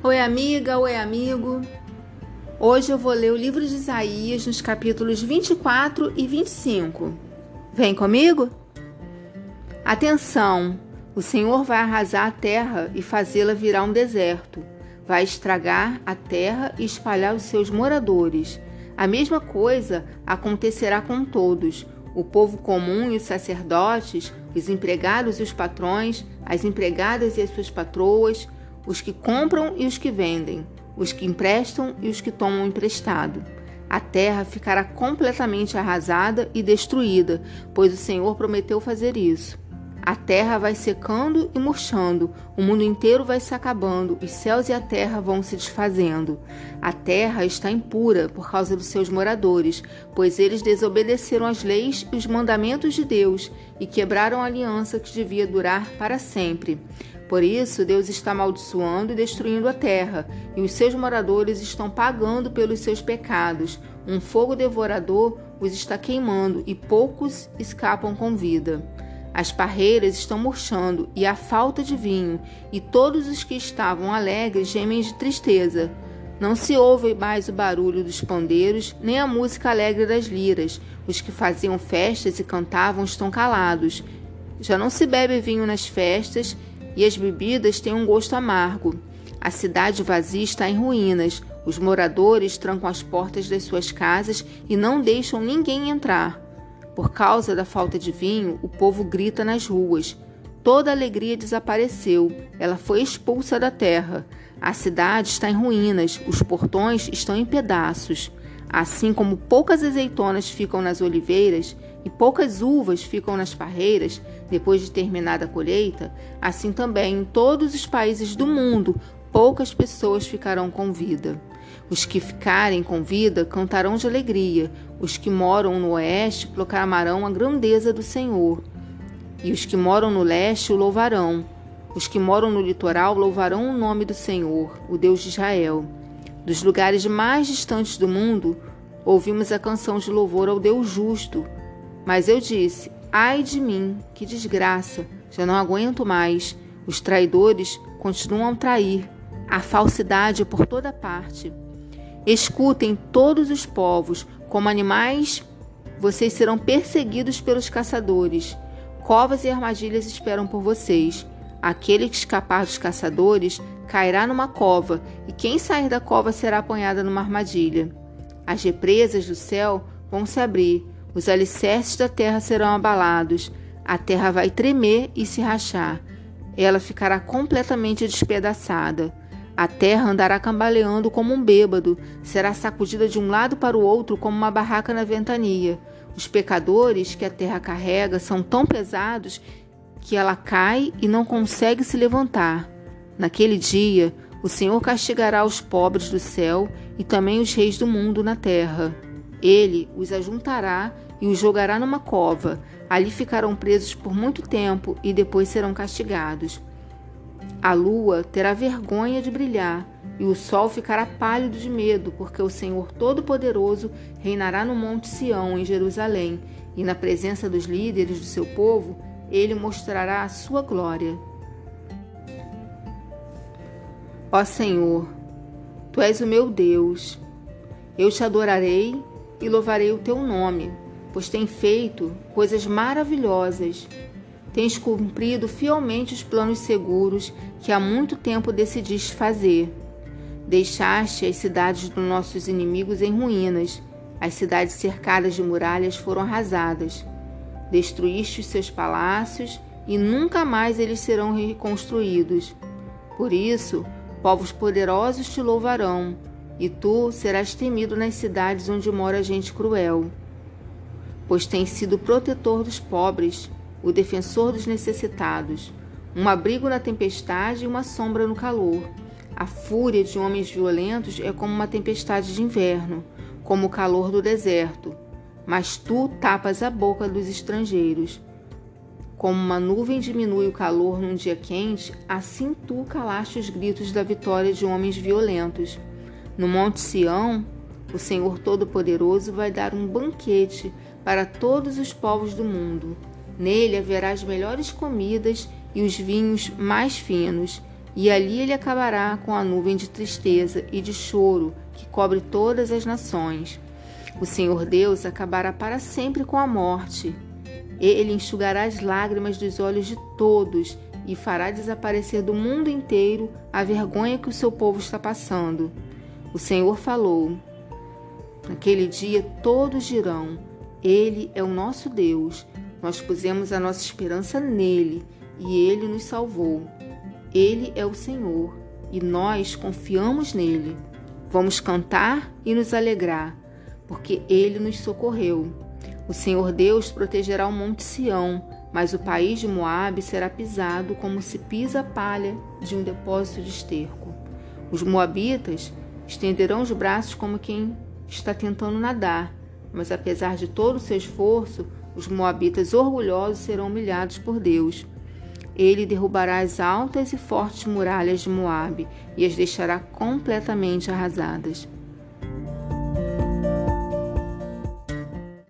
Oi, amiga, oi, amigo. Hoje eu vou ler o livro de Isaías nos capítulos 24 e 25. Vem comigo? Atenção! O Senhor vai arrasar a terra e fazê-la virar um deserto. Vai estragar a terra e espalhar os seus moradores. A mesma coisa acontecerá com todos: o povo comum e os sacerdotes, os empregados e os patrões, as empregadas e as suas patroas, os que compram e os que vendem, os que emprestam e os que tomam emprestado. A terra ficará completamente arrasada e destruída, pois o Senhor prometeu fazer isso. A terra vai secando e murchando, o mundo inteiro vai se acabando, os céus e a terra vão se desfazendo. A terra está impura por causa dos seus moradores, pois eles desobedeceram as leis e os mandamentos de Deus e quebraram a aliança que devia durar para sempre. Por isso, Deus está amaldiçoando e destruindo a terra, e os seus moradores estão pagando pelos seus pecados. Um fogo devorador os está queimando e poucos escapam com vida. As parreiras estão murchando e há falta de vinho, e todos os que estavam alegres gemem de tristeza. Não se ouve mais o barulho dos pandeiros, nem a música alegre das liras. Os que faziam festas e cantavam estão calados. Já não se bebe vinho nas festas, e as bebidas têm um gosto amargo. A cidade vazia está em ruínas. Os moradores trancam as portas das suas casas e não deixam ninguém entrar. Por causa da falta de vinho, o povo grita nas ruas. Toda a alegria desapareceu, ela foi expulsa da terra. A cidade está em ruínas, os portões estão em pedaços. Assim como poucas azeitonas ficam nas oliveiras e poucas uvas ficam nas parreiras depois de terminada a colheita, assim também em todos os países do mundo poucas pessoas ficarão com vida. Os que ficarem com vida cantarão de alegria, os que moram no oeste proclamarão a grandeza do Senhor, e os que moram no leste o louvarão. Os que moram no litoral louvarão o nome do Senhor, o Deus de Israel. Dos lugares mais distantes do mundo, ouvimos a canção de louvor ao Deus justo. Mas eu disse: Ai de mim, que desgraça! Já não aguento mais. Os traidores continuam a trair. A falsidade por toda parte. Escutem todos os povos, como animais, vocês serão perseguidos pelos caçadores. Covas e armadilhas esperam por vocês. Aquele que escapar dos caçadores cairá numa cova, e quem sair da cova será apanhada numa armadilha. As represas do céu vão se abrir, os alicerces da terra serão abalados, a terra vai tremer e se rachar. Ela ficará completamente despedaçada. A terra andará cambaleando como um bêbado, será sacudida de um lado para o outro como uma barraca na ventania. Os pecadores que a terra carrega são tão pesados que ela cai e não consegue se levantar. Naquele dia, o Senhor castigará os pobres do céu e também os reis do mundo na terra. Ele os ajuntará e os jogará numa cova. Ali ficarão presos por muito tempo e depois serão castigados. A lua terá vergonha de brilhar, e o sol ficará pálido de medo, porque o Senhor Todo-Poderoso reinará no Monte Sião, em Jerusalém, e na presença dos líderes do seu povo, ele mostrará a sua glória. Ó Senhor, tu és o meu Deus. Eu te adorarei e louvarei o teu nome, pois tem feito coisas maravilhosas Tens cumprido fielmente os planos seguros que há muito tempo decidiste fazer. Deixaste as cidades dos nossos inimigos em ruínas, as cidades cercadas de muralhas foram arrasadas. Destruíste os seus palácios e nunca mais eles serão reconstruídos. Por isso, povos poderosos te louvarão, e tu serás temido nas cidades onde mora gente cruel. Pois tens sido protetor dos pobres o defensor dos necessitados, um abrigo na tempestade e uma sombra no calor. A fúria de homens violentos é como uma tempestade de inverno, como o calor do deserto. Mas tu tapas a boca dos estrangeiros. Como uma nuvem diminui o calor num dia quente, assim tu calaste os gritos da vitória de homens violentos. No Monte Sião, o Senhor Todo-Poderoso vai dar um banquete para todos os povos do mundo. Nele haverá as melhores comidas e os vinhos mais finos, E ali ele acabará com a nuvem de tristeza e de choro que cobre todas as nações. O Senhor Deus acabará para sempre com a morte. Ele enxugará as lágrimas dos olhos de todos e fará desaparecer do mundo inteiro a vergonha que o seu povo está passando. O Senhor falou: Naquele dia todos dirão: Ele é o nosso Deus. Nós pusemos a nossa esperança nele e ele nos salvou. Ele é o Senhor e nós confiamos nele. Vamos cantar e nos alegrar, porque ele nos socorreu. O Senhor Deus protegerá o monte Sião, mas o país de Moabe será pisado como se pisa a palha de um depósito de esterco. Os moabitas estenderão os braços como quem está tentando nadar, mas apesar de todo o seu esforço, os moabitas orgulhosos serão humilhados por Deus. Ele derrubará as altas e fortes muralhas de Moabe e as deixará completamente arrasadas.